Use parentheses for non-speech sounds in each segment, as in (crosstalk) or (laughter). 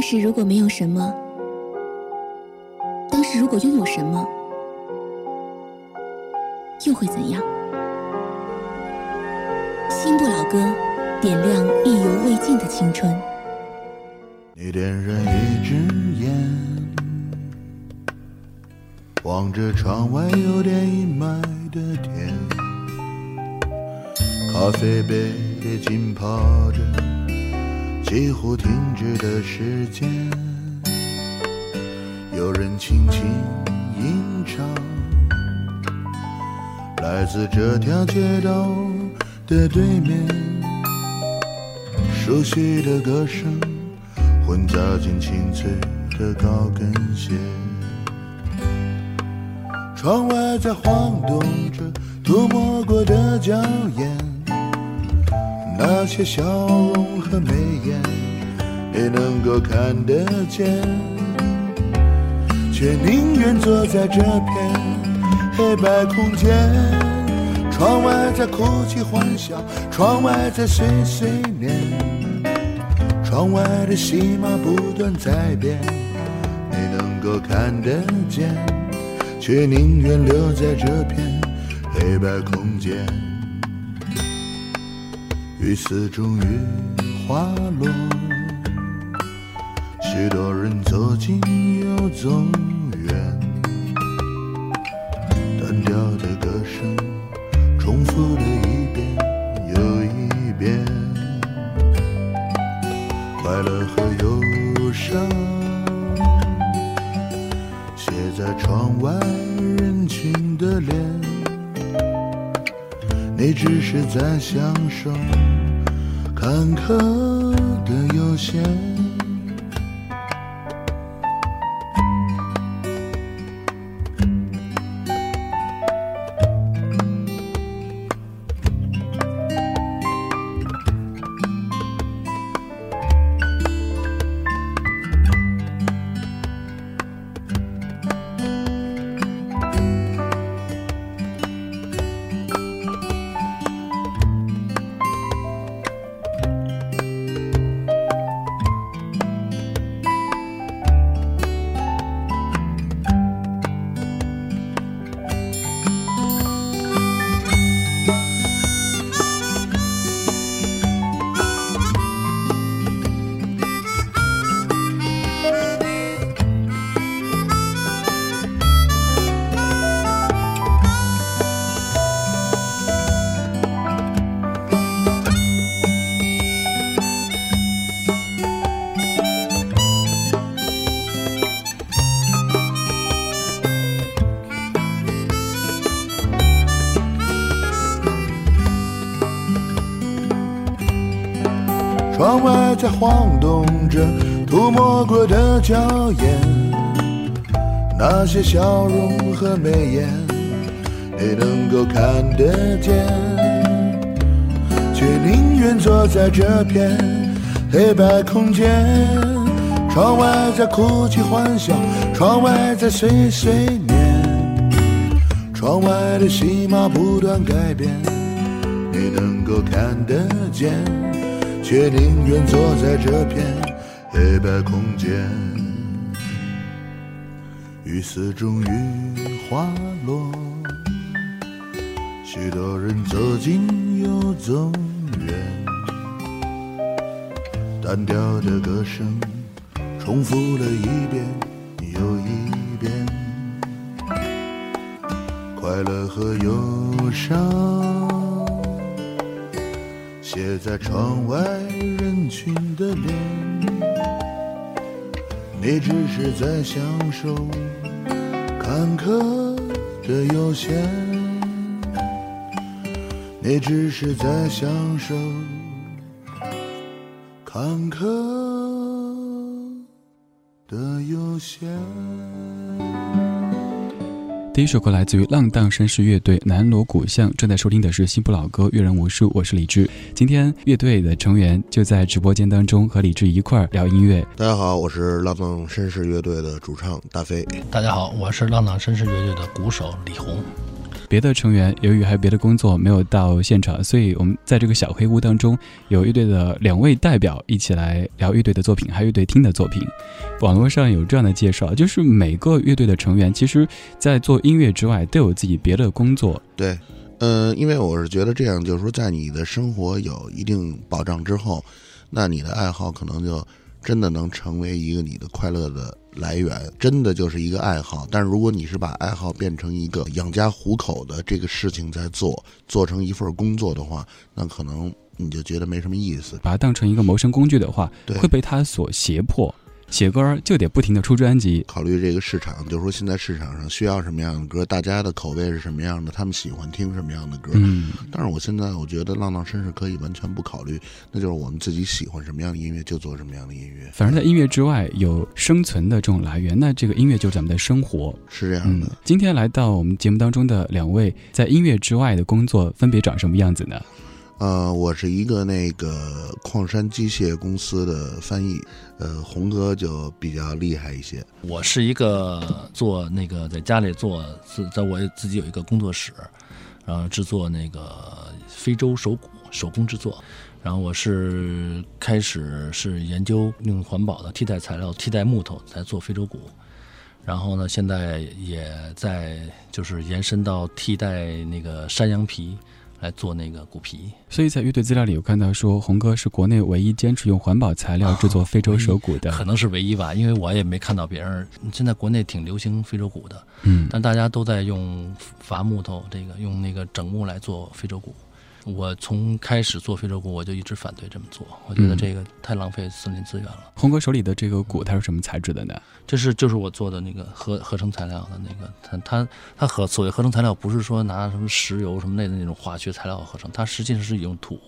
当时如果没有什么，当时如果拥有什么，又会怎样？新不老歌，点亮意犹未尽的青春。你点燃一支烟，望着窗外有点阴霾的天，咖啡杯里浸泡着几乎停止的时间，有人轻轻吟唱，来自这条街道的对面，熟悉的歌声。混杂进清脆的高跟鞋，窗外在晃动着涂抹过的娇艳，那些笑容和眉眼也能够看得见，却宁愿坐在这片黑白空间。窗外在哭泣欢笑，窗外在碎碎念。窗外的戏码不断在变，你能够看得见，却宁愿留在这片黑白空间。雨丝终于滑落，许多人走近又走远，单调的歌声重复了一遍又一遍。快乐和忧伤，写在窗外人群的脸。你只是在享受坎坷的悠闲。娇艳，那些笑容和眉眼，你能够看得见，却宁愿坐在这片黑白空间。窗外在哭泣欢笑，窗外在碎碎念，窗外的戏码不断改变，你能够看得见。却宁愿坐在这片黑白空间，雨丝终于滑落，许多人走近又走远，单调的歌声重复了一遍又一遍，快乐和忧伤。写在窗外人群的脸，你只是在享受坎坷的悠闲，你只是在享受坎坷的悠闲。第一首歌来自于浪荡绅士乐队南锣鼓巷，正在收听的是新不老歌阅人无数，我是李志。今天乐队的成员就在直播间当中和李志一块儿聊音乐。大家好，我是浪荡绅士乐队的主唱大飞。大家好，我是浪荡绅士乐队的鼓手李红。别的成员由于还有别的工作没有到现场，所以我们在这个小黑屋当中有乐队的两位代表一起来聊乐队的作品，还有乐队听的作品。网络上有这样的介绍，就是每个乐队的成员其实，在做音乐之外都有自己别的工作。对，嗯，因为我是觉得这样，就是说，在你的生活有一定保障之后，那你的爱好可能就真的能成为一个你的快乐的来源，真的就是一个爱好。但是如果你是把爱好变成一个养家糊口的这个事情在做，做成一份工作的话，那可能你就觉得没什么意思。把它当成一个谋生工具的话，会被它所胁迫。写歌儿就得不停的出专辑，考虑这个市场，就是说现在市场上需要什么样的歌，大家的口味是什么样的，他们喜欢听什么样的歌。嗯，但是我现在我觉得浪浪绅士可以完全不考虑，那就是我们自己喜欢什么样的音乐就做什么样的音乐，反正在音乐之外有生存的这种来源，那这个音乐就是咱们的生活。是这样嗯的。，今天来到我们节目当中的两位，在音乐之外的工作分别长什么样子呢？呃，我是一个那个矿山机械公司的翻译，呃，红哥就比较厉害一些。我是一个做那个在家里做自在我自己有一个工作室，然后制作那个非洲手鼓手工制作。然后我是开始是研究用环保的替代材料替代木头来做非洲鼓，然后呢，现在也在就是延伸到替代那个山羊皮来做那个鼓皮。所以在乐队资料里有看到说，红哥是国内唯一坚持用环保材料制作非洲手鼓的。可能是唯一吧，因为我也没看到别人。现在国内挺流行非洲鼓的，嗯，但大家都在用伐木头，这个用那个整木来做非洲鼓。我从开始做非洲鼓，我就一直反对这么做，我觉得嗯这个太浪费森林资源了。红哥手里的这个鼓它是什么材质的呢？这是就是我做的那个合合成材料的那个，它它它合所谓合成材料，不是说拿什么石油什么类的那种化学材料合成，它实际上是用土，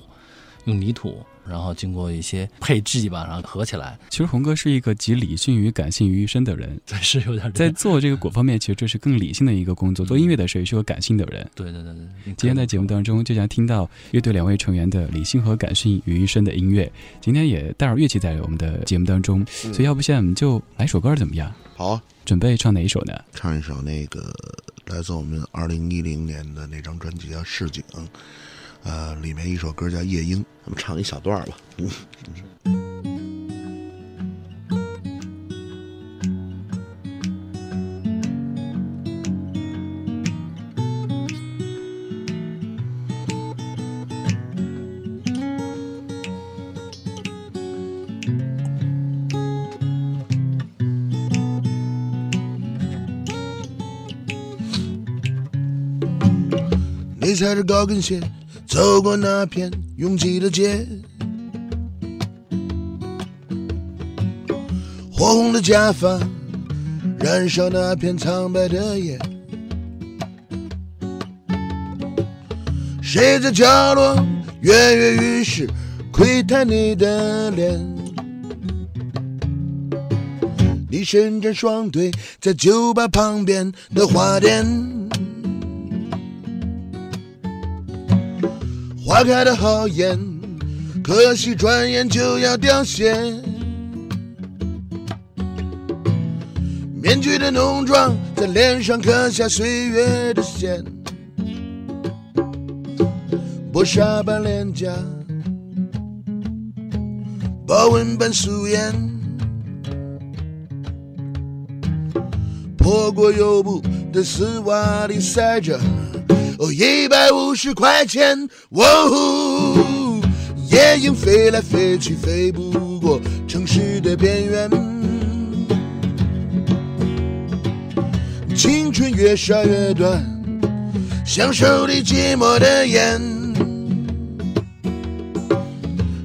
用泥土，然后经过一些配置吧，然后合起来，其实红哥是一个集理性与感性于一身的人，对，是有点在做这个果方面，其实这是更理性的一个工作。做音乐的时候也是个感性的人。对对对对。今天在节目当中，就将听到乐队两位成员的理性和感性于一身的音乐。今天也带入乐器在我们的节目当中，所以要不现在我们就来首歌怎么样？好啊，准备唱哪一首呢？唱一首那个来自我们二零一零年的那张专辑叫《市井》，呃，里面一首歌叫《夜莺》，咱们唱一小段儿吧。嗯。你踩着高跟鞋走过那片拥挤的街，火红的假发燃烧那片苍白的夜。谁在角落跃跃欲试，窥探你的脸？你伸展双腿在酒吧旁边的花店。花开的好艳，可惜转眼就要凋谢。面具的浓妆在脸上刻下岁月的线，薄纱般脸颊，豹纹般素颜，破过油布的丝袜里塞着。哦，一百五十块钱，哦呼，夜莺飞来飞去，飞不过城市的边缘。青春越烧越短，像手里寂寞的烟。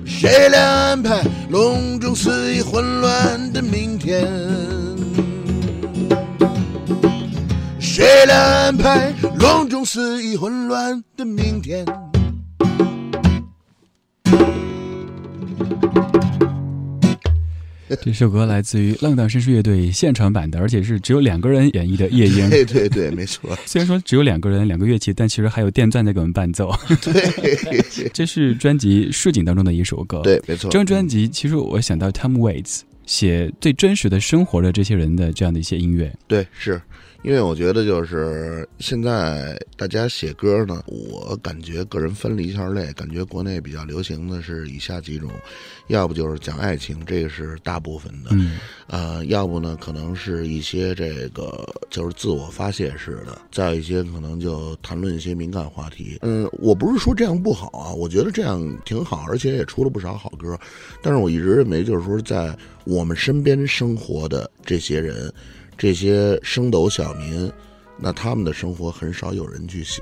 谁来安排笼中肆意混乱的明天？谁来安排肆意混乱的明天？(laughs) 这首歌来自于浪荡绅士乐队现场版的，而且是只有两个人演绎的《夜 (laughs) 莺》。对对对，没错，(laughs) 虽然说只有两个人、两个乐器，但其实还有电钻在给我们伴奏。对这是专辑《市井》当中的一首歌。，对，没错。这张专辑其实我想到 Tom Waits 写最真实的生活的这些人的这样的一些音乐。对，是因为我觉得就是现在大家写歌呢，我感觉个人分了一下类，感觉国内比较流行的是以下几种，要不就是讲爱情，这个是大部分的，嗯，呃，要不呢可能是一些这个就是自我发泄式的，再有一些可能就谈论一些敏感话题。嗯，我不是说这样不好啊，我觉得这样挺好，而且也出了不少好歌。但是我一直认为，就是说在我们身边生活的这些人，这些升斗小民，那他们的生活很少有人去写。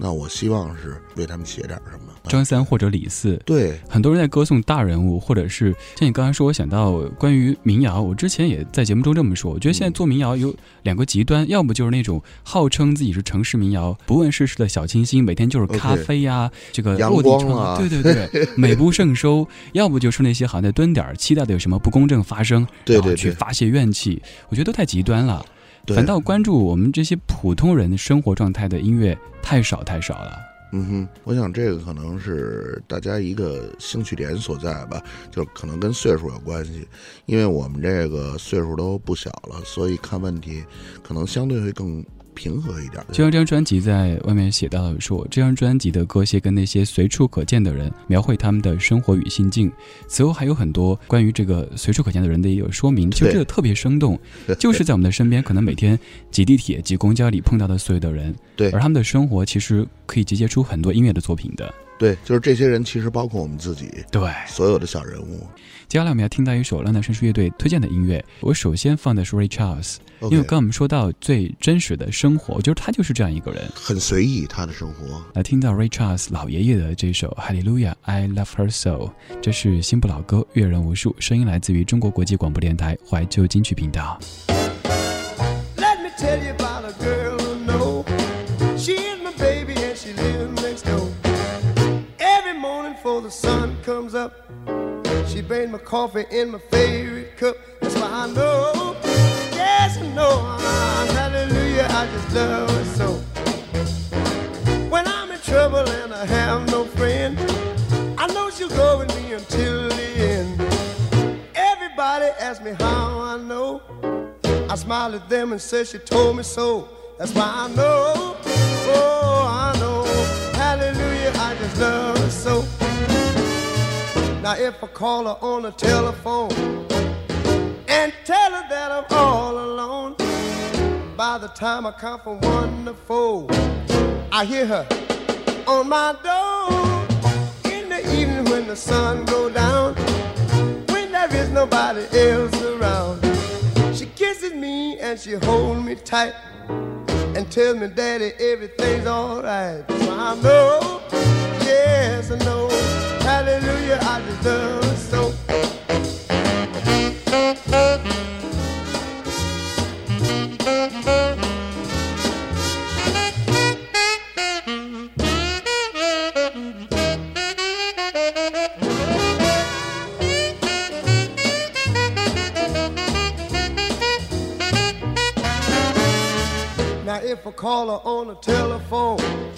那我希望是为他们写点什么。张三或者李四，对，很多人在歌颂大人物，或者是像你刚才说，我想到关于民谣，我之前也在节目中这么说。我觉得现在做民谣有两个极端，要么就是那种号称自己是城市民谣，不问世事的小清新，每天就是咖啡呀，这个阳落地光窗，啊对对对，(laughs) 美不胜收；要不就是那些好像在蹲点儿，期待的有什么不公正发生，然后对对对去发泄怨气。我觉得都太极端了。对反倒关注我们这些普通人生活状态的音乐太少太少了。嗯哼，我想这个可能是大家一个兴趣点所在吧，就可能跟岁数有关系，因为我们这个岁数都不小了，所以看问题可能相对会更平和一点。就像这张专辑在外面写到的说，这张专辑的歌写跟那些随处可见的人，描绘他们的生活与心境。此后还有很多关于这个随处可见的人的也有说明，其实对这个特别生动，(laughs) 就是在我们的身边，可能每天挤地铁、挤公交里碰到的所有的人，对而他们的生活其实可以集结出很多音乐的作品的。对，就是这些人其实包括我们自己，对，所有的小人物。接下来我们要听到一首浪荡绅士乐队推荐的音乐，我首先放的是 Ray Charles，因为刚刚我们说到最真实的生活，我觉得他就是这样一个人。很随意他的生活。来听到 Ray Charles 老爷爷的这首《哈利路亚 I Love Her So》，这是新不老歌，阅人无数，声音来自于中国国际广播电台怀旧金曲频道。Let me tell you about before the sun comes up, she brings my coffee in my favorite cup. That's why I know, yes I know, ah, hallelujah, I just love her so. When I'm in trouble and I have no friend, I know she'll go with me until the end. Everybody asks me how I know. I smile at them and say she told me so. That's why I know, oh, I know. Hallelujah, I just love so. Now if I call her on the telephone and tell her that I'm all alone, by the time I count from one to four, I hear her on my door. In the evening when the sun go down, when there is nobody else around. She kisses me and she holds me tight and tells me, Daddy, everything's alright. So I know, yes, I know. Hallelujah, I deserve her so. Now if I call her on the telephone and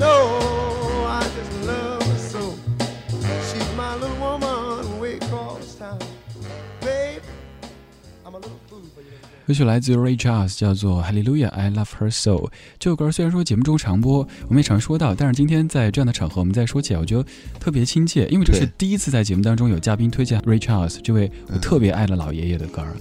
know. 歌曲来自 Ray Charles，叫做《Hallelujah I Love Her So》。这首歌虽然说节目中常播，我们也常说到，但是今天在这样的场合，我们再说起来，我觉得特别亲切，因为这是第一次在节目当中有嘉宾推荐 Ray Charles 这位我特别爱的老爷爷的歌儿。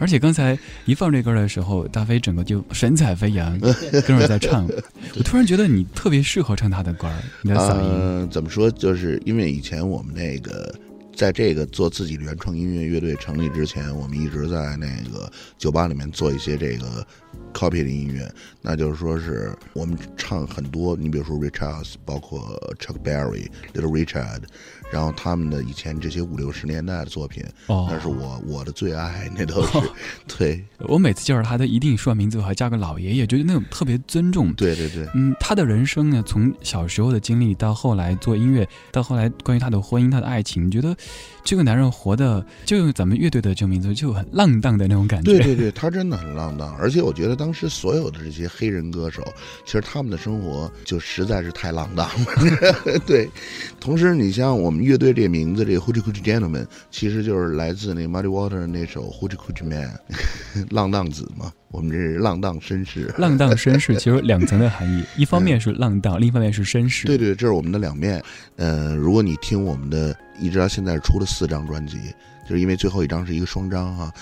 而且刚才一放这歌的时候，大飞整个就神采飞扬，跟着在唱。我突然觉得你特别适合唱他的歌儿，你的嗓音。嗯、怎么说？就是因为以前我们那个。在这个做自己原创音乐乐队成立之前，我们一直在那个酒吧里面做一些这个 copy 的音乐，那就是说是我们唱很多，你比如说 Richards，包括 Chuck Berry、Little Richard，然后他们的以前这些五六十年代的作品，哦，那是我我的最爱，那都是对我每次介绍他，都一定说完名字后还加个老爷爷，觉得那种特别尊重。对对对。嗯，他的人生呢，从小时候的经历到后来做音乐，到后来关于他的婚姻、他的爱情，你觉得这个男人活的，就用咱们乐队的这个名字，就很浪荡的那种感觉。对对对，他真的很浪荡，而且我觉得当时所有的这些黑人歌手，其实他们的生活就实在是太浪荡了。(laughs) 对，同时你像我们乐队这个名字，这个 Hoochie Coochie Gentleman，其实就是来自那 Muddy Water 那首 Hoochie Coochie Man，(laughs) 浪荡子嘛。我们这是浪荡绅士，浪荡绅士其实有两层的含义，(laughs) 一方面是浪荡，另一方面是绅士。对对，这是我们的两面。呃，如果你听我们的，一直到现在出了四张专辑，就是因为最后一张是一个双张哈，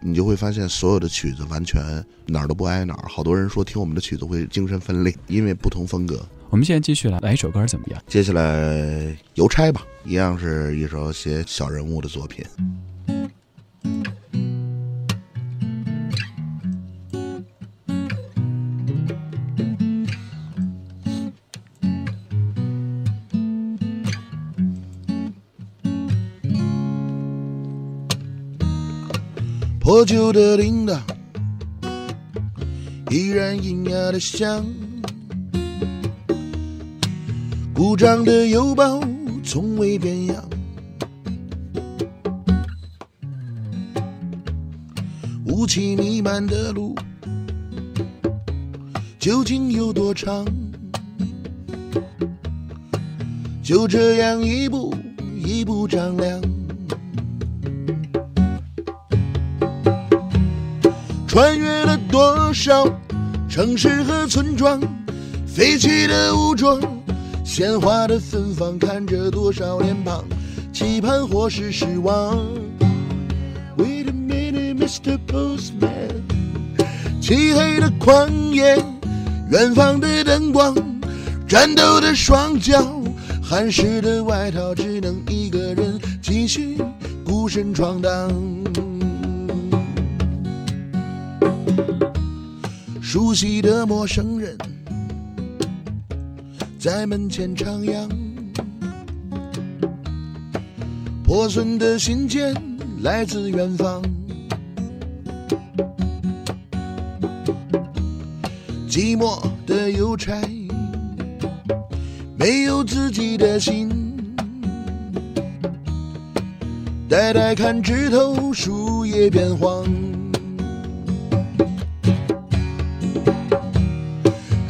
你就会发现所有的曲子完全哪儿都不挨哪儿。好多人说听我们的曲子会精神分裂，因为不同风格。我们现在继续来来一首歌怎么样？接下来邮差吧，一样是一首写小人物的作品。破旧的铃铛依然喑哑的响，故障的邮包从未变样。雾气弥漫的路究竟有多长？就这样一步一步丈量。穿越了多少城市和村庄，废弃的武装，鲜花的芬芳，看着多少脸庞，期盼或是失望。Wait a minute, Mr. Postman。漆黑的旷野，远方的灯光，战斗的双脚，汗湿的外套，只能一个人继续孤身闯荡。熟悉的陌生人，在门前徜徉。破损的信件来自远方，寂寞的邮差没有自己的心，呆呆看枝头树叶变黄。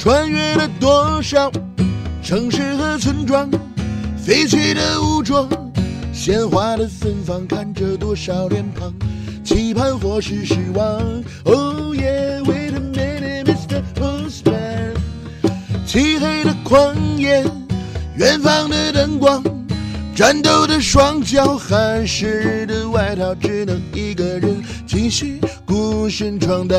穿越了多少城市和村庄，废弃的武装，鲜花的芬芳，看着多少脸庞，期盼或是失望。Oh yeah, wait a minute, Mr. Postman。漆黑的旷野，远方的灯光，战斗的双脚，汗湿的外套，只能一个人继续孤身闯荡。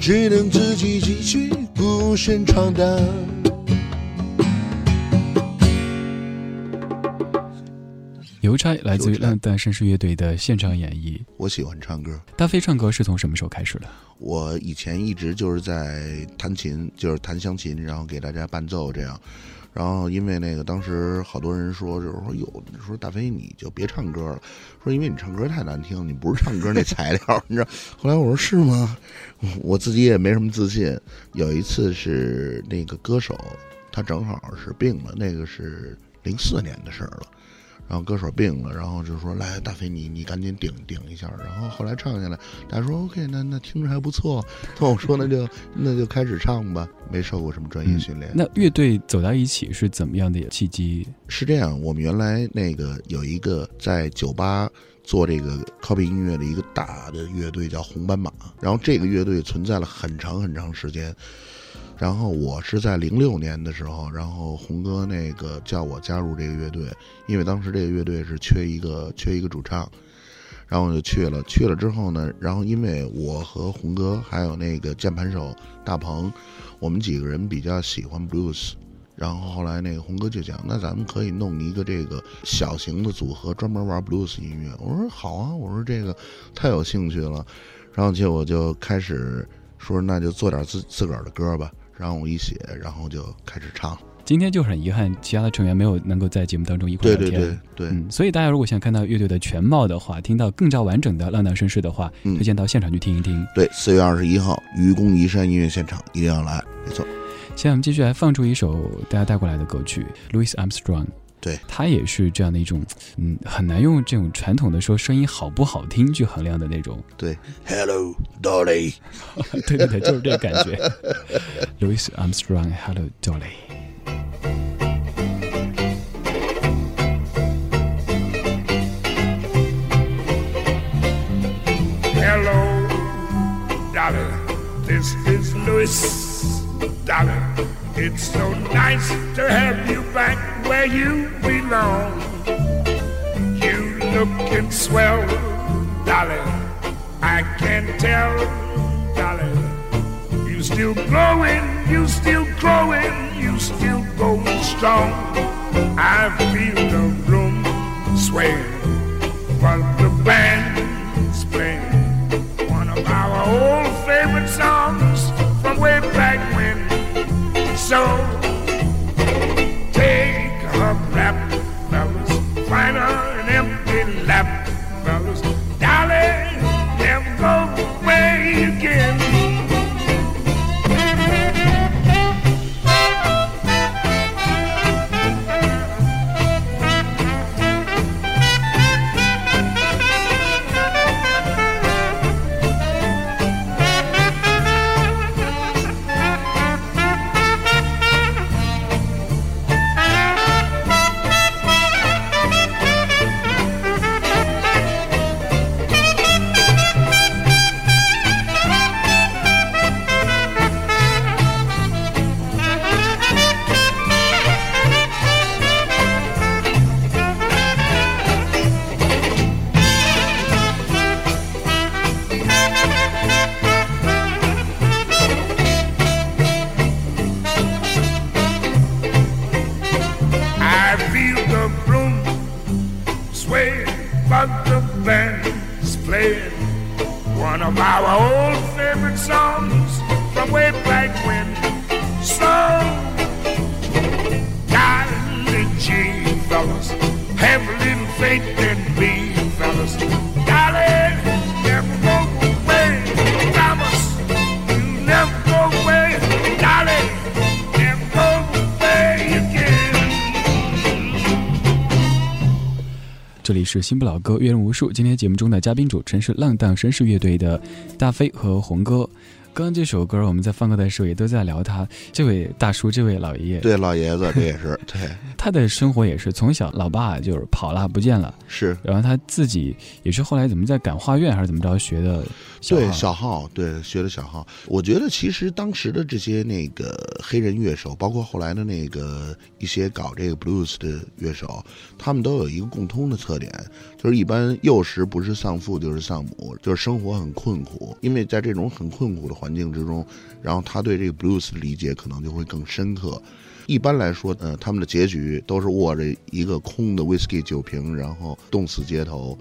只能自己继续孤身闯荡。邮差来自于浪荡绅士乐队的现场演绎。我喜欢唱歌，大飞唱歌是从什么时候开始的？我以前一直就是在弹琴，就是弹湘琴，然后给大家伴奏这样。然后因为那个当时好多人说，就是说有，说大飞你就别唱歌了，说因为你唱歌太难听，你不是唱歌那材料，你知道。后来我说是吗？(laughs) 我自己也没什么自信。有一次是那个歌手，他正好是病了，那个是零四年的事儿了。然后歌手病了，然后就说来大飞你你赶紧顶顶一下。然后后来唱下来，大家说 OK，那那听着还不错。(laughs) 那我说那就那就开始唱吧，没受过什么专业训练。那乐队走到一起是怎么样的契机？是这样，我们原来那个有一个在酒吧做这个 copy 音乐的一个大的乐队叫红斑马，然后这个乐队存在了很长很长时间。然后我是在零六年的时候，然后红哥那个叫我加入这个乐队，因为当时这个乐队是缺一个缺一个主唱，然后我就去了。去了之后呢，然后因为我和红哥还有那个键盘手大鹏，我们几个人比较喜欢 blues，然后后来那个红哥就讲，那咱们可以弄一个这个小型的组合，专门玩 blues 音乐。我说好啊，我说这个太有兴趣了。然后结果就开始说，那就做点自自个儿的歌吧。然后我一写，然后就开始唱。今天就很遗憾，其他的成员没有能够在节目当中一块对聊天。对对对，嗯，所以大家如果想看到乐队的全貌的话，听到更加完整的浪荡绅士的话，嗯推荐到现场去听一听。对，四月二十一号愚公移山音乐现场一定要来，没错。现在我们继续来放出一首大家带过来的歌曲，Louis Armstrong。对他也是这样的一种，嗯，很难用这种传统的说声音好不好听去衡量的那种。对，Hello Dolly，对对对，就是这个感觉。Louis Armstrong，Hello Dolly。Hello, Dolly. This is Louis, Dolly. It's so nice to have you back where you belong. You looking swell, Dolly. I can tell, Dolly. You still glowing, you still growing, you still going strong. I feel the room sway, but the band's playing one of our old favorite songs show. 新不老歌，阅人无数。今天节目中的嘉宾主持人是浪荡绅士乐队的大飞和红哥。刚刚这首歌我们在放歌的时候也都在聊他，这位大叔，这位老爷爷，对老爷子，(laughs) 这也是对，他的生活也是从小老爸就是跑了不见了，是。然后他自己也是后来怎么在感化院还是怎么着学的小对小号，对学的小号。我觉得其实当时的这些那个黑人乐手，包括后来的那个一些搞这个 blues 的乐手，他们都有一个共通的特点，就是一般幼时不是丧父就是丧母，就是生活很困苦。因为在这种很困苦的环境之中，然后他对这个 blues 的理解可能就会更深刻。一般来说，呃，他们的结局都是握着一个空的 whiskey 酒瓶，然后冻死街头。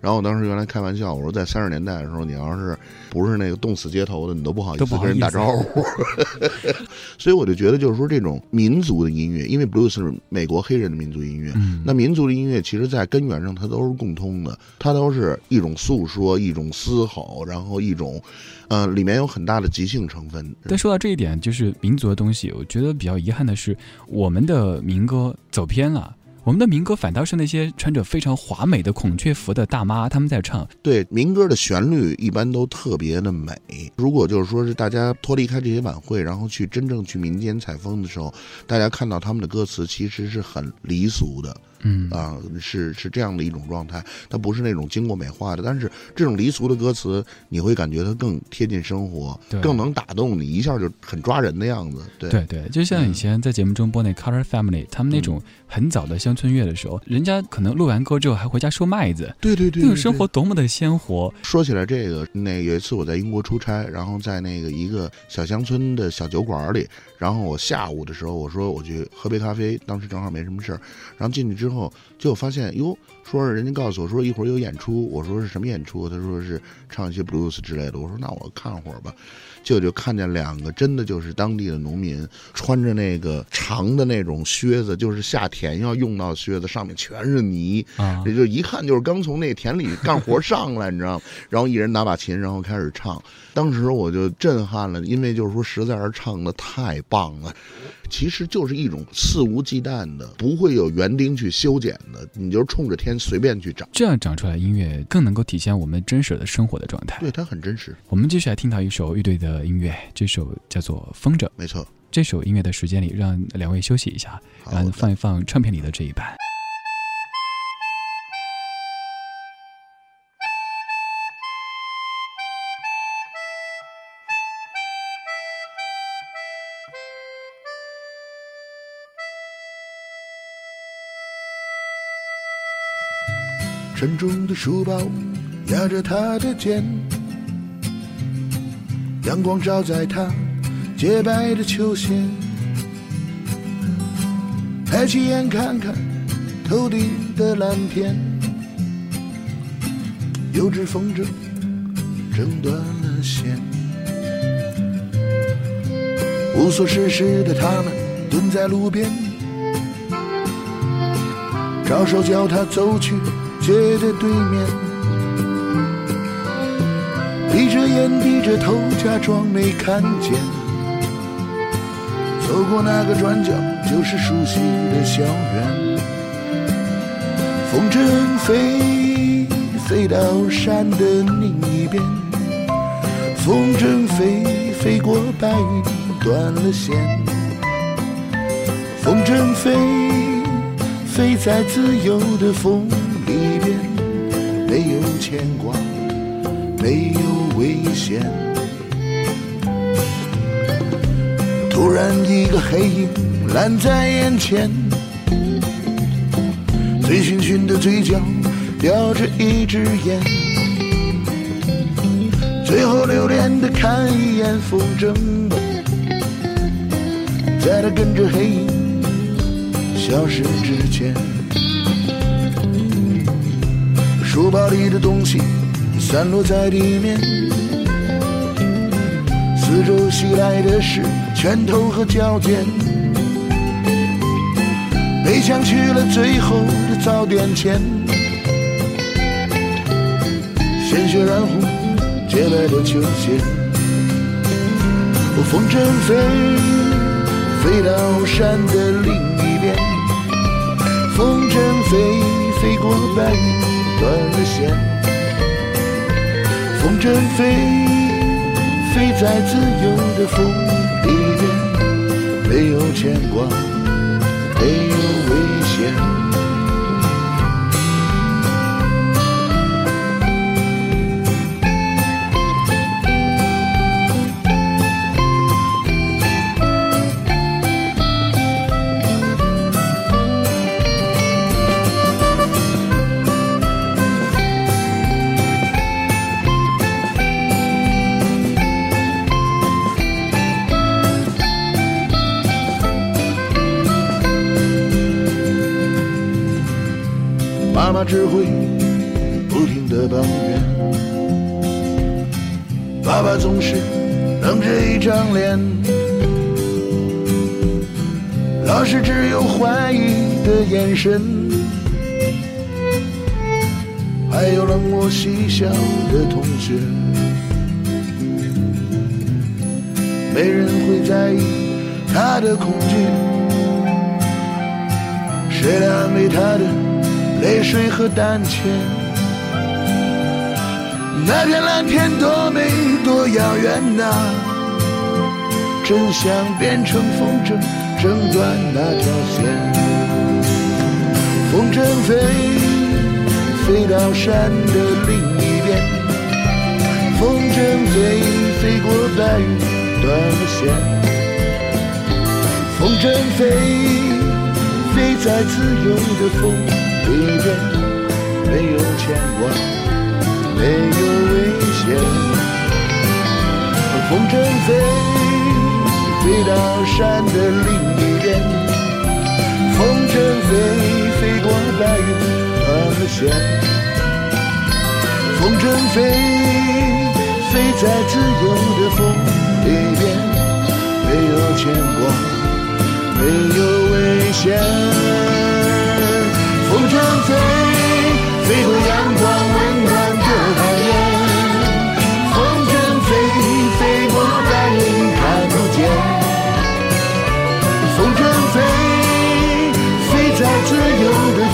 然后我当时原来开玩笑，我说在三十年代的时候，你要是不是那个冻死街头的，你都不好意思跟人打招呼。(laughs) 所以我就觉得，就是说这种民族的音乐，因为 blues 是美国黑人的民族音乐，嗯那民族的音乐其实在根源上它都是共通的，它都是一种诉说，一种嘶吼，然后一种，呃，里面有很大的即兴成分。但说到这一点，就是民族的东西，我觉得比较遗憾的是，我们的民歌走偏了。我们的民歌反倒是那些穿着非常华美的孔雀服的大妈，他们在唱。对民歌的旋律一般都特别的美。如果就是说是大家脱离开这些晚会，然后去真正去民间采风的时候，大家看到他们的歌词其实是很离俗的。嗯。啊，是是这样的一种状态，它不是那种经过美化的，但是这种离俗的歌词，你会感觉它更贴近生活对，更能打动你，一下就很抓人的样子。对。对对，就像以前在节目中播那 Color Family，他们那种很早的乡村乐的时候，人家可能录完歌之后还回家收麦子，对对对，那种对生活多么的鲜活。说起来这个，那有一次我在英国出差，然后在那个一个小乡村的小酒馆里，然后我下午的时候我说我去喝杯咖啡，当时正好没什么事儿，然后进去之后就发现哟，说是人家告诉我说一会儿有演出，我说是什么演出？他说是唱一些 blues 之类的，我说那我看会儿吧。结果就看见两个真的就是当地的农民，穿着那个长的那种靴子，就是下田要用到靴子，上面全是泥，啊也就一看就是刚从那田里干活上来，你知道吗？然后一人拿把琴，然后开始唱。当时我就震撼了，因为就是说实在是唱的太棒了。其实就是一种肆无忌惮的，不会有园丁去修剪的，你就冲着天随便去长。这样长出来音乐更能够体现我们真实的生活的状态。对，它很真实，我们继续来听到一首乐队的音乐，这首叫做《风筝》。没错。这首音乐的时间里，让两位休息一下，好让的放一放唱片里的这一版。沉重的书包压着他的肩，阳光照在他洁白的球鞋，抬起眼看看头顶的蓝天，有只风筝挣断了线，无所事事的他们蹲在路边，招手叫他走去街的对面，闭着眼低着头，假装没看见。走过那个转角，就是熟悉的校园。风筝飞，飞到山的另一边。风筝飞，飞过白云，断了线。风筝飞，飞在自由的风里边，没有牵挂，没有危险。突然，一个黑影拦在眼前，醉醺醺的嘴角叼着一支烟，最后留恋的看一眼风筝吧，在他跟着黑影消失之前。书包里的东西散落在地面，四周袭来的是拳头和脚尖。被抢去了最后的早点钱，鲜血染红洁白的球鞋。我风筝飞，飞到山的另一边。风筝飞，飞过白云，断了线。风筝飞，飞在自由的风里面，没有牵挂，没有危险。妈妈只会不停的抱怨，爸爸总是冷着一张脸，老师只有怀疑的眼神，还有冷漠嬉笑的同学，没人会在意他的恐惧，谁来安慰他的？泪水和胆怯。那片蓝天多美多遥远呐、真想变成风筝，挣断那条线。风风筝飞，飞到山的另一边。风筝飞，飞过白云，断了线。风筝飞，飞在自由的风里边，没有牵挂，没有危险。风筝飞，飞到山的另一边。风筝飞，飞过白云，断了线。风筝飞，飞在自由的风里边，没有牵挂，没有危险。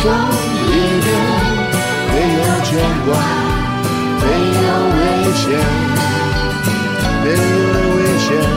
由的风里边，没有牵挂，没有危险，没有危险。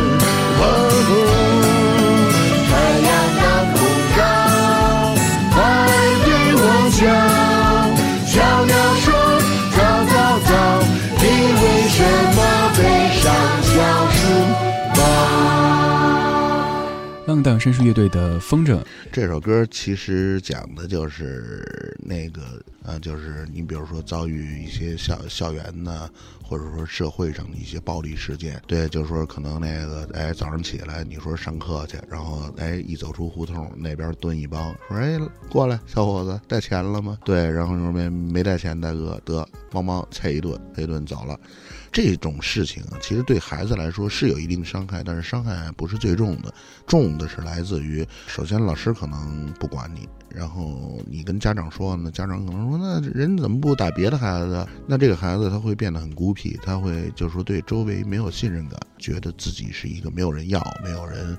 浪荡绅士乐队的《风筝》，这首歌其实讲的就是那个呃，就是你比如说遭遇一些校校园呐，或者说社会上的一些暴力事件。对，就是说可能那个哎早上起来你说上课去，然后哎一走出胡同那边蹲一帮，说哎过来小伙子带钱了吗？对，然后说没没带钱大哥，得帮忙菜一顿，一顿走了。这种事情，其实对孩子来说是有一定伤害，但是伤害不是最重的，重的是来自于首先老师可能不管你，然后你跟家长说呢，家长可能说那人怎么不打别的孩子？那这个孩子他会变得很孤僻，他会就是说对周围没有信任感，觉得自己是一个没有人要、没有人、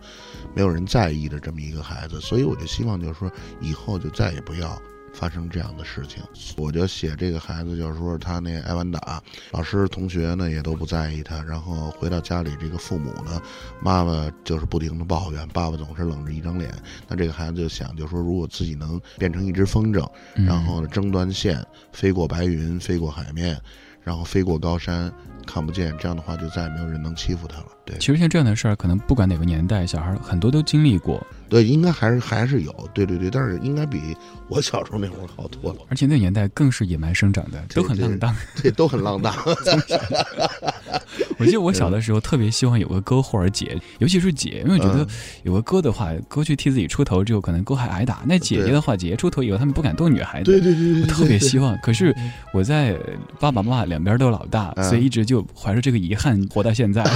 没有人在意的这么一个孩子。所以我就希望就是说以后就再也不要。发生这样的事情，我就写这个孩子，就是说他那挨完打，老师同学呢也都不在意他，然后回到家里，这个父母呢，妈妈就是不停的抱怨，爸爸总是冷着一张脸。那这个孩子就想，就说如果自己能变成一只风筝，然后呢争端线，飞过白云，飞过海面，然后飞过高山，看不见，这样的话就再也没有人能欺负他了。对，其实像这样的事儿，可能不管哪个年代，小孩很多都经历过，对，应该还是还是有，对对对，但是应该比我小时候那会儿好多了。而且那年代更是野蛮生长的，都很浪荡。对都很浪荡。(laughs) 我记得我小的时候特别希望有个哥或者姐，尤其是姐，因为觉得有个哥的话，哥去替自己出头之后，可能哥还挨打；那姐姐的话，姐姐出头以后，他们不敢动女孩子。对对对对，我特别希望。可是我在爸爸妈妈两边都老大，所以一直就怀着这个遗憾活到现在。(laughs)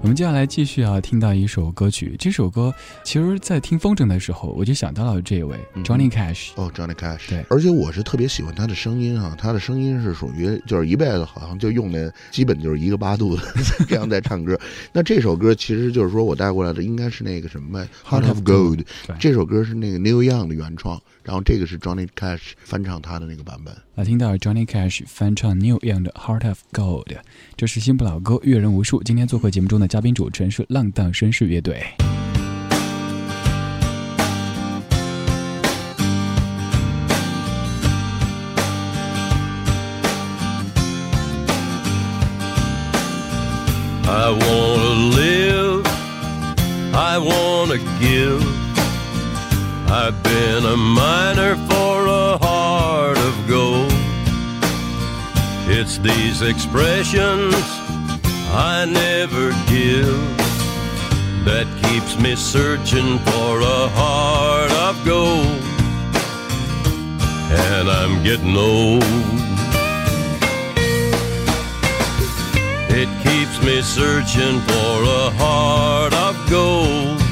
我们接下来继续啊听到一首歌曲，这首歌其实，在听风筝的时候，我就想到了这位 Johnny Cash。哦，Johnny Cash。对，而且我是特别喜欢他的声音啊，他的声音是属于就是一辈子好像就用的，基本就是一个八度的 (laughs) 这样在唱歌。那这首歌其实就是说我带过来的，应该是那个什么《Heart of Gold》。这首歌是那个 Neil Young 的原创，然后这个是 Johnny Cash 翻唱他的那个版本。来听到 Johnny Cash 翻唱 Neil Young 的《Heart of Gold》，这是新不老歌，阅人无数。今天做客节目中的嘉宾主持人是浪荡绅士乐队。I've been a miner for a heart of gold. It's these expressions I never give that keeps me searching for a heart of gold. And I'm getting old. It keeps me searching for a heart of gold.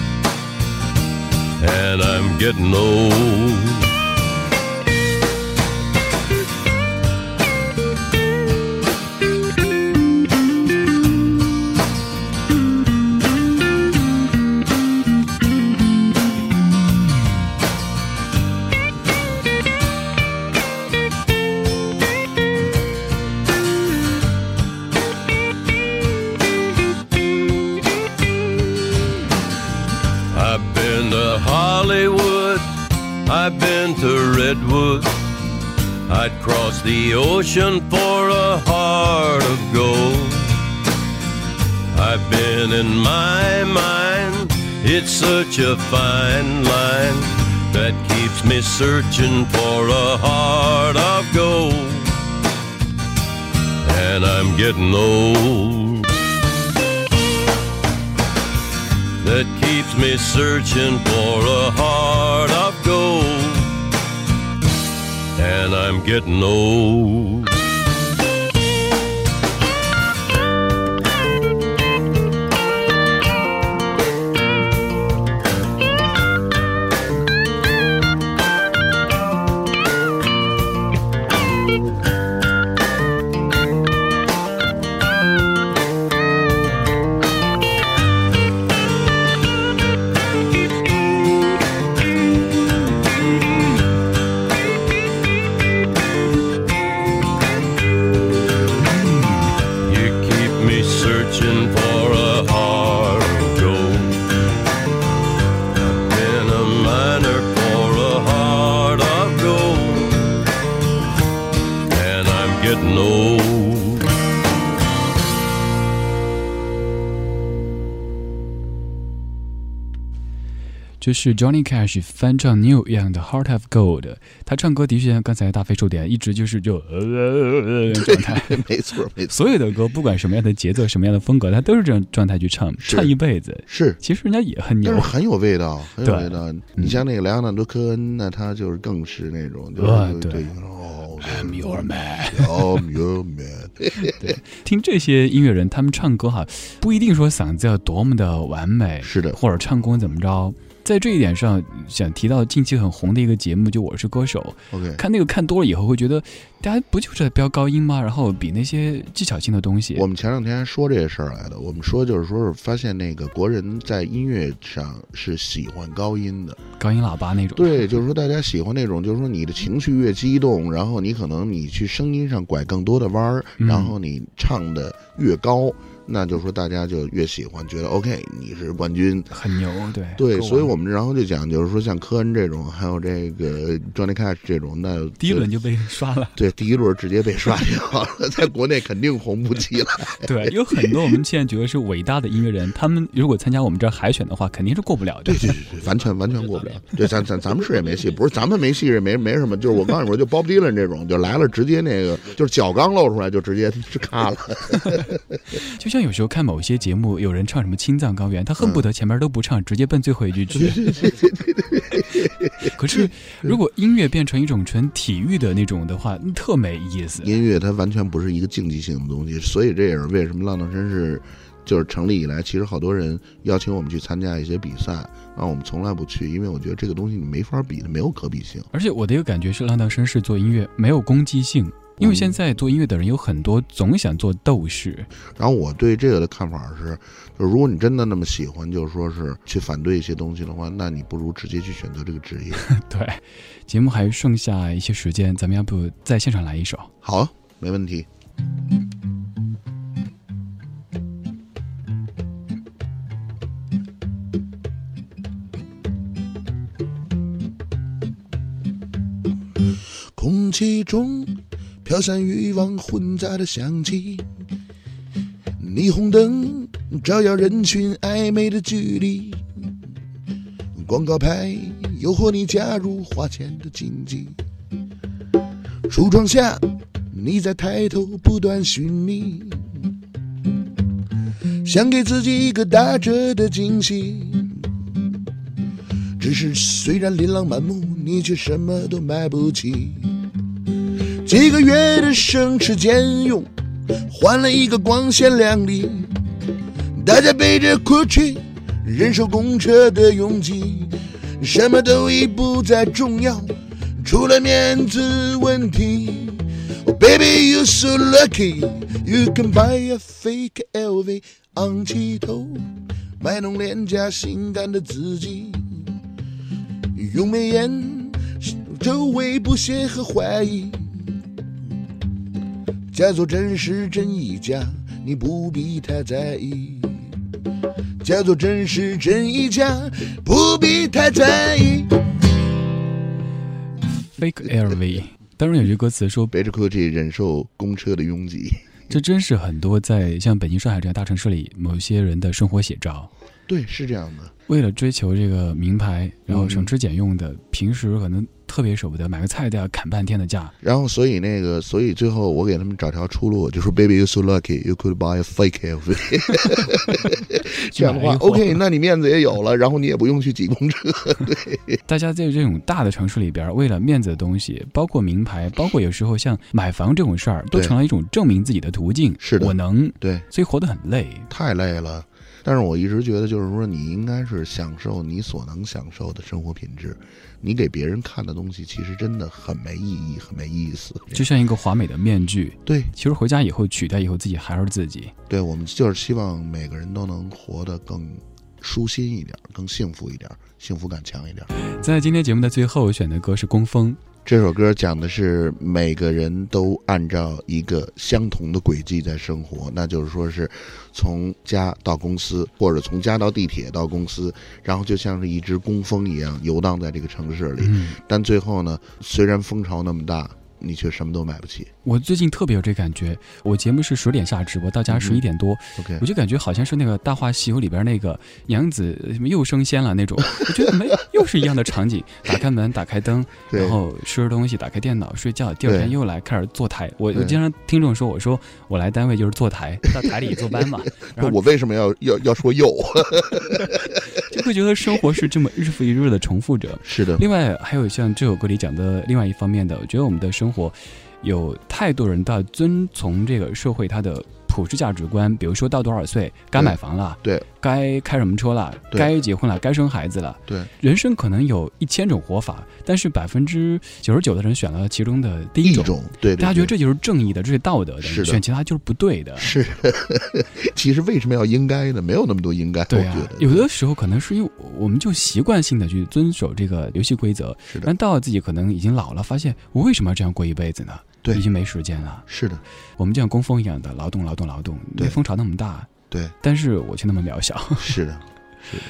And I'm getting old. I'd cross the ocean for a heart of gold. I've been in my mind, it's such a fine line that keeps me searching for a heart of gold. And I'm getting old. That keeps me searching for a heart getting old. 这是 Johnny Cash 翻唱 New Young 的《Heart of Gold》。他唱歌的确像刚才大飞说的，一直就是就呃呃呃状态。(laughs) 没错没错，所有的歌，不管什么样的节奏、什么样的风格，他都是这样状态去唱，唱一辈子。是。其实人家也很牛但是，很有味道，很有对味道。你像那个莱昂纳多·科恩，那他就是更是那种，对对哦 I'm your man。，I'm your man，(laughs) 对听这些音乐人他们唱歌哈，不一定说嗓子要多么的完美，是的或者唱功怎么着。在这一点上，想提到近期很红的一个节目，就《我是歌手》。OK，看那个看多了以后，会觉得大家不就是在飙高音吗？然后比那些技巧性的东西，我们前两天还说这些事儿来的。我们说就是说是发现那个国人在音乐上是喜欢高音的，高音喇叭那种。对，就是说大家喜欢那种，就是说你的情绪越激动，然后你可能你去声音上拐更多的弯儿，嗯然后你唱的越高，那就是说大家就越喜欢，觉得 OK 你是冠军。很牛，对对，所以我们然后就讲，就是说像科恩这种，还有这个 Johnny Cash 这种，那第一轮就被刷了。对第一轮直接被刷掉了，(laughs) 在国内肯定红不起来。(laughs) 对，有很多我们现在觉得是伟大的音乐人，他们如果参加我们这儿海选的话，肯定是过不了的。对对对对，完全完全过不了。对，咱咱咱们是也没戏，不是咱们没戏也没没什么，就是我告诉你说，就 Bob Dylan 这种，就来了直接那个就是脚刚露出来就直接 (laughs) 是咔了。(laughs) 就像有时候看某些节目，有人唱什么青藏高原，他恨不得前面都不唱，直接奔最后一句去。(laughs) 可是，如果音乐变成一种纯体育的那种的话，特没意思。音乐它完全不是一个竞技性的东西，所以这也是为什么浪荡绅士就是成立以来，其实好多人邀请我们去参加一些比赛，啊，我们从来不去，因为我觉得这个东西你没法比的，没有可比性。而且我的一个感觉是，浪荡绅士做音乐没有攻击性，因为现在做音乐的人有很多总想做斗士。然后我对这个的看法是，就如果你真的那么喜欢，就是说是去反对一些东西的话，那你不如直接去选择这个职业。(laughs) 对，节目还剩下一些时间，咱们要不在现场来一首？好啊，没问题。空气中飘散欲望混杂的香气，霓虹灯照耀人群暧昧的距离，广告牌诱惑你加入花钱的经济。橱窗下，你在抬头不断寻觅，想给自己一个打折的惊喜。只是虽然琳琅满目，你却什么都买不起。几个月的省吃俭用，换了一个光鲜亮丽。大家背着过去忍受公车的拥挤，什么都已不再重要，除了面子问题。Oh baby, you're so lucky, you can buy a fake LV，昂起头，卖弄廉价性感的自己，用美颜周围不屑和怀疑。假作真时真亦假，你不必太在意。假作真时真亦假，不必太在意。fake LV。当中有句歌词说，背着 Gucci 忍受公车的拥挤。这真是很多在像北京、上海这样大城市里某些人的生活写照。对，是这样的。为了追求这个名牌，然后省嗯吃俭用的，平时可能特别舍不得买个菜都要砍半天的价。然后，所以那个，所以最后我给他们找条出路，就说 “Baby, you're so lucky, you could buy a fake LV。(laughs) ”这样的话，OK，那你面子也有了，然后你也不用去挤公车。(laughs) 对大家在这种大的城市里边，为了面子的东西，包括名牌，包括有时候像买房这种事儿，都成了一种证明自己的途径。是的我能，对，所以活得很累。太累了。但是我一直觉得，就是说，你应该是享受你所能享受的生活品质。你给别人看的东西，其实真的很没意义，很没意思。就像一个华美的面具，对，其实回家以后取代以后，自己还是自己。对，我们就是希望每个人都能活得更舒心一点，更幸福一点，幸福感强一点。在今天节目的最后，选的歌是《工蜂》。这首歌讲的是每个人都按照一个相同的轨迹在生活，那就是说是从家到公司，或者从家到地铁到公司，然后就像是一只工蜂一样游荡在这个城市里。嗯，但最后呢，虽然蜂巢那么大，你却什么都买不起。我最近特别有这感觉。我节目是十点下直播，到家嗯十一点多，OK，我就感觉好像是那个《大话西游》里边那个娘子什么又升仙了那种。我觉得没 (laughs) 又是一样的场景，打开门，打开灯，然后收拾东西，打开电脑睡觉，第二天又来开始坐台。我我经常听众说，我说我来单位就是坐台，到台里坐班嘛，(laughs) 然后我为什么要要要说又？(laughs) 就会觉得生活是这么日复一日的重复着。是的，另外还有像这首歌里讲的另外一方面的，我觉得我们的生生活有太多人到遵从这个社会它的普世价值观，比如说到多少岁该买房了，对，该开什么车了，该结婚了，该生孩子了。对，人生可能有一千种活法，但是百分之九十九的人选了其中的第一种。对对大家觉得这就是正义的，这是道德的，选其他就是不对的。是，(laughs) 其实为什么要应该呢？没有那么多应该，对啊有的时候可能是因为我们就习惯性的去遵守这个游戏规则，是的但，到了自己可能已经老了，发现我为什么要这样过一辈子呢？对。已经没时间了。是的，我们就像工蜂一样的劳动、劳动、劳动，对。蜂巢那么大，对，但是我却那么渺小。是的，是的。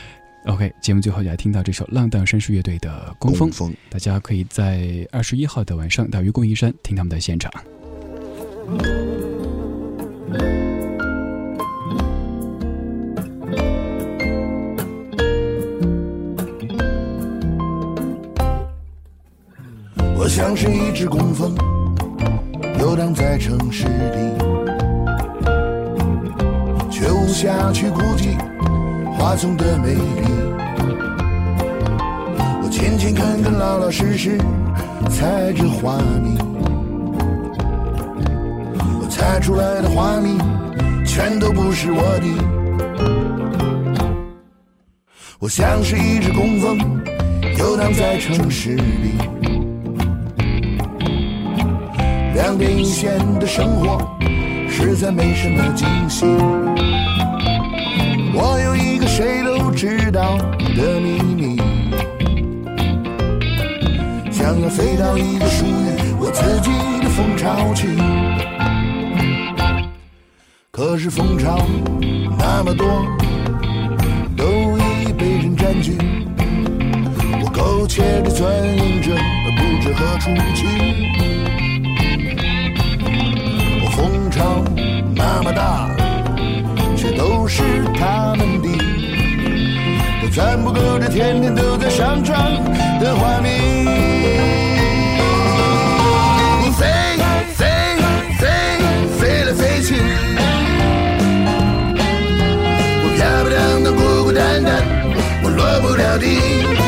(laughs) OK，节目最后来听到这首浪荡绅士乐队的《工蜂》，风，大家可以在二十一号的晚上到愚公移山听他们的现场。我像是一只工蜂，游荡在城市里，却无暇去顾及花丛的美丽。我勤勤恳恳、老老实实采着花蜜，我采出来的花蜜全都不是我的。我像是一只工蜂，游荡在城市里。两点一线的生活实在没什么惊喜。我有一个谁都知道的秘密，想要飞到一个属于我自己的蜂巢去。可是蜂巢那么多，都已被人占据。我苟且地钻营着，不知何处去。那么大，却都是他们的，都攒不够这天天都在上涨的花蜜。飞飞飞飞来飞去，我漂漂亮亮，孤孤单单，我落不了地。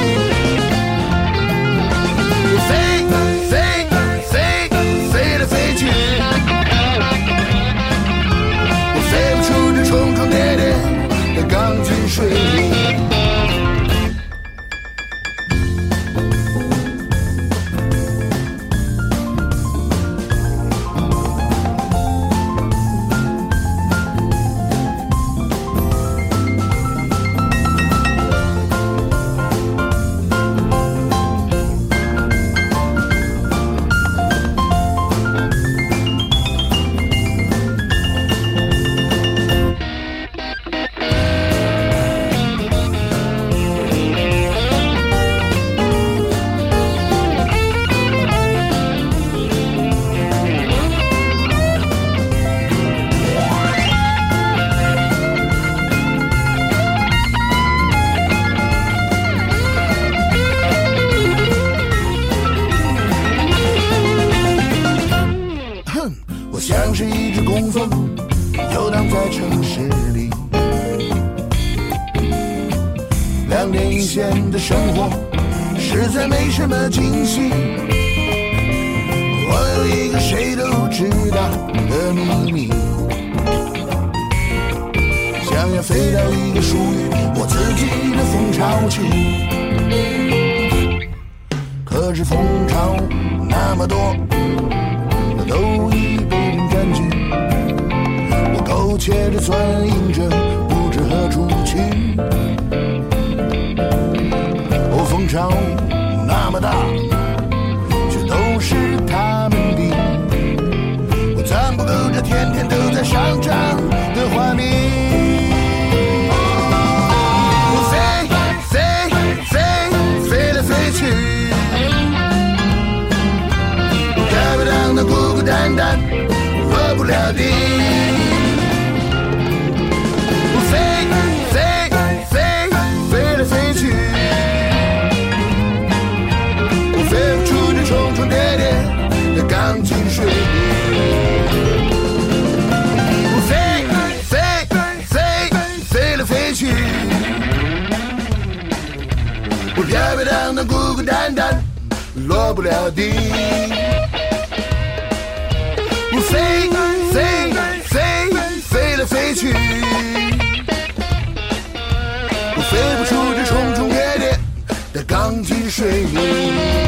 钢的孤孤单单落不了地。我飞飞飞飞来飞去，我飞不出这重重叠叠的钢筋水泥。我飞飞飞飞来飞去，我漂漂亮亮孤孤单单落不了地。飞飞飞飞来飞去，我飞不出这重重叠叠的钢筋水泥。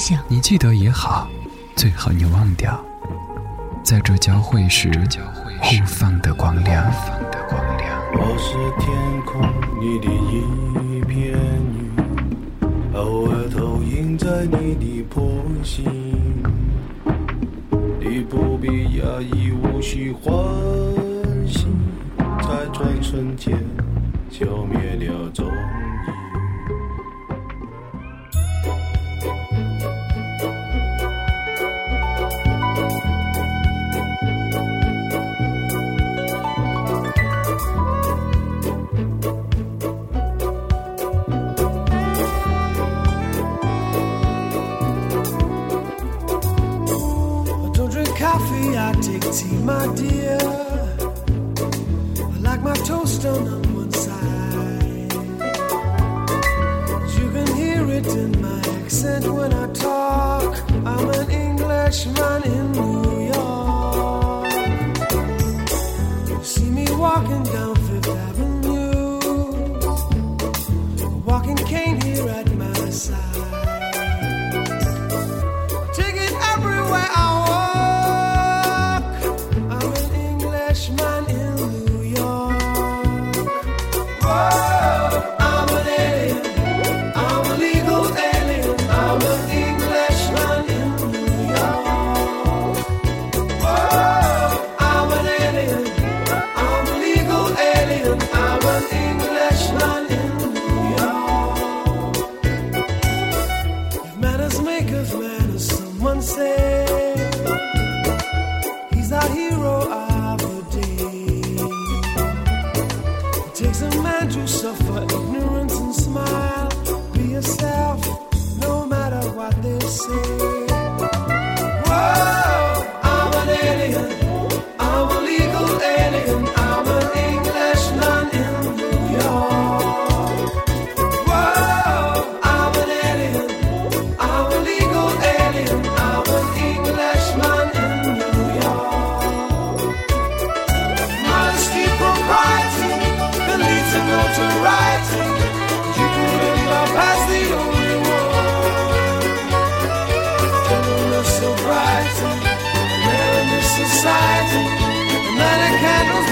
向。你记得也好，最好你忘掉，在这交汇时互放的光亮。我是天空里的一片云，偶尔投影在你的波心。你不必讶异，无需欢喜，在转瞬间消灭了踪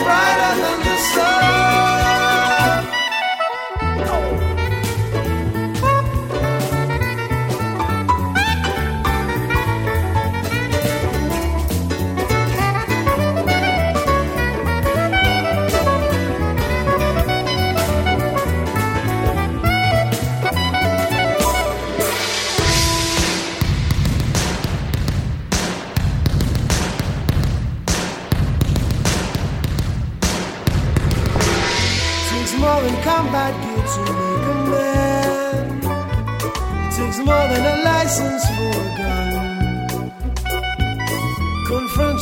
brighter than the sun.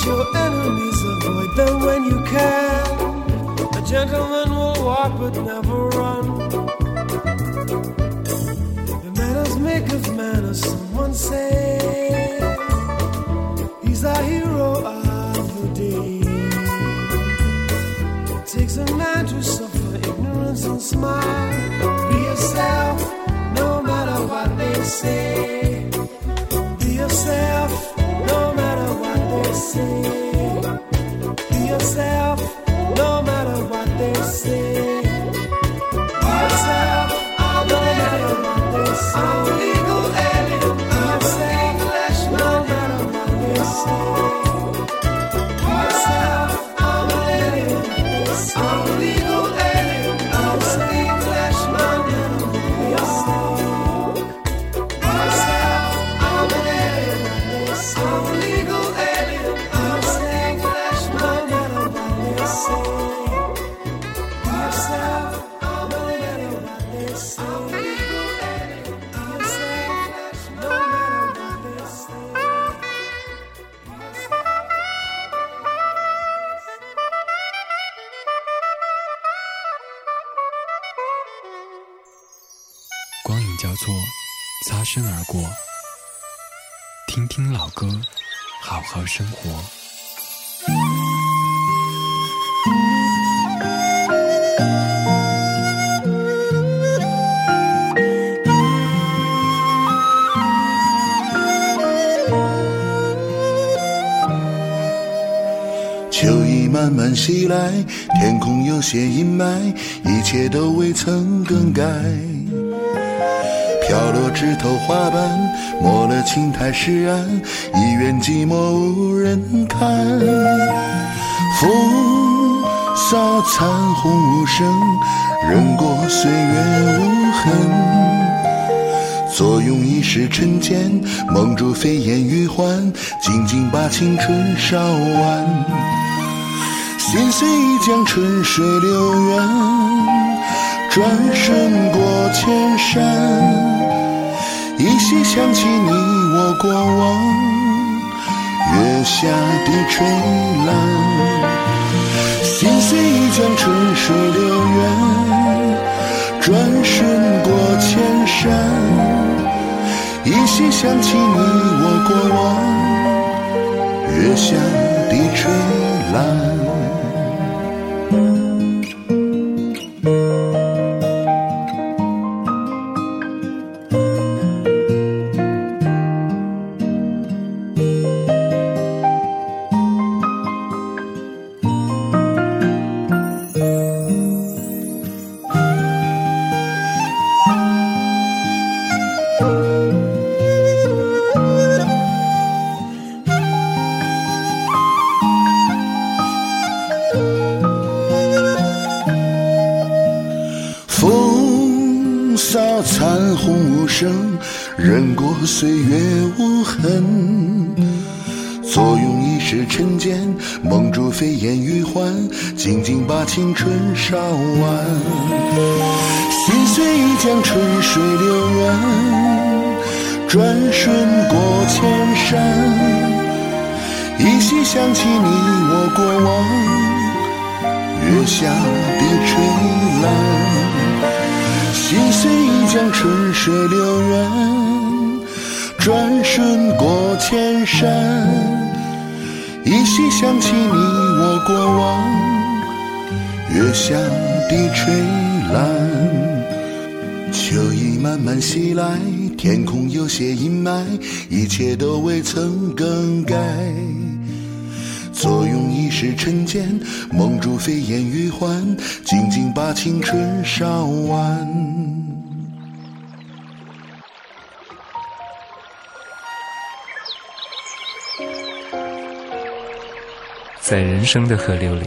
Your enemies, avoid them when you can. A gentleman will walk but never run. The manners make of manners, someone say. He's our hero of the day It takes a man to suffer ignorance and smile. Be yourself, no matter what they say. 过。听听老歌，好好生活。秋意慢慢袭来，天空有些阴霾，一切都未曾更改。飘落枝头花瓣，没了青苔石岸，一院寂寞无人看。风扫残红无声，任过岁月无痕。坐拥一世尘间，梦住飞燕与幻，静静把青春烧完。心随意江春水流远，转身过千山。依稀想起你我过往，月下的垂兰。心随意江春水流远，转身过千山。依稀想起你我过往，月下的垂兰。起你我过往，月下的吹蓝。心随一江春水流远，转瞬过千山。依稀想起你我过往，月下的吹蓝。秋意慢慢袭来，天空有些阴霾，一切都未曾更改。是尘间，梦住飞燕与欢，静静把青春烧完。在人生的河流里，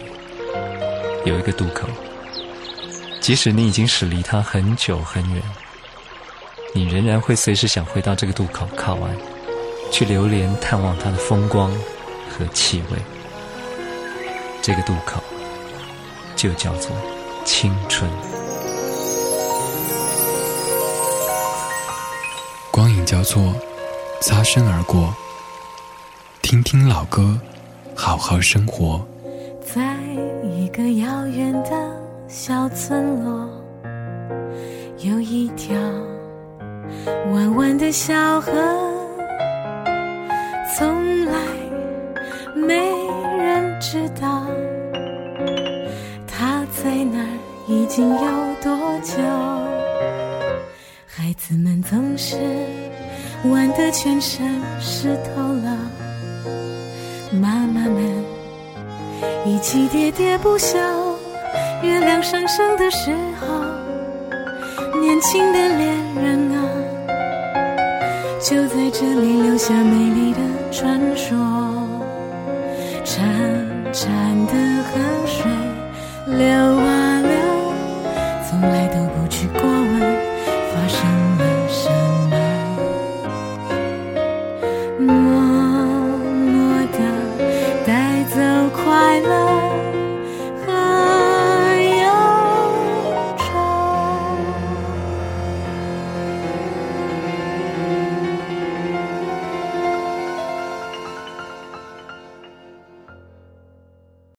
有一个渡口，即使你已经驶离它很久很远，你仍然会随时想回到这个渡口靠岸，去流连探望它的风光和气味。这个渡口就叫做青春。光影交错，擦身而过。听听老歌，好好生活。在一个遥远的小村落，有一条弯弯的小河，有多久。孩子们总是玩得全身湿透了，妈妈们。一起喋喋不休，月亮上升的时候，年轻的恋人啊，就在这里留下美丽的传说。潺潺的河水流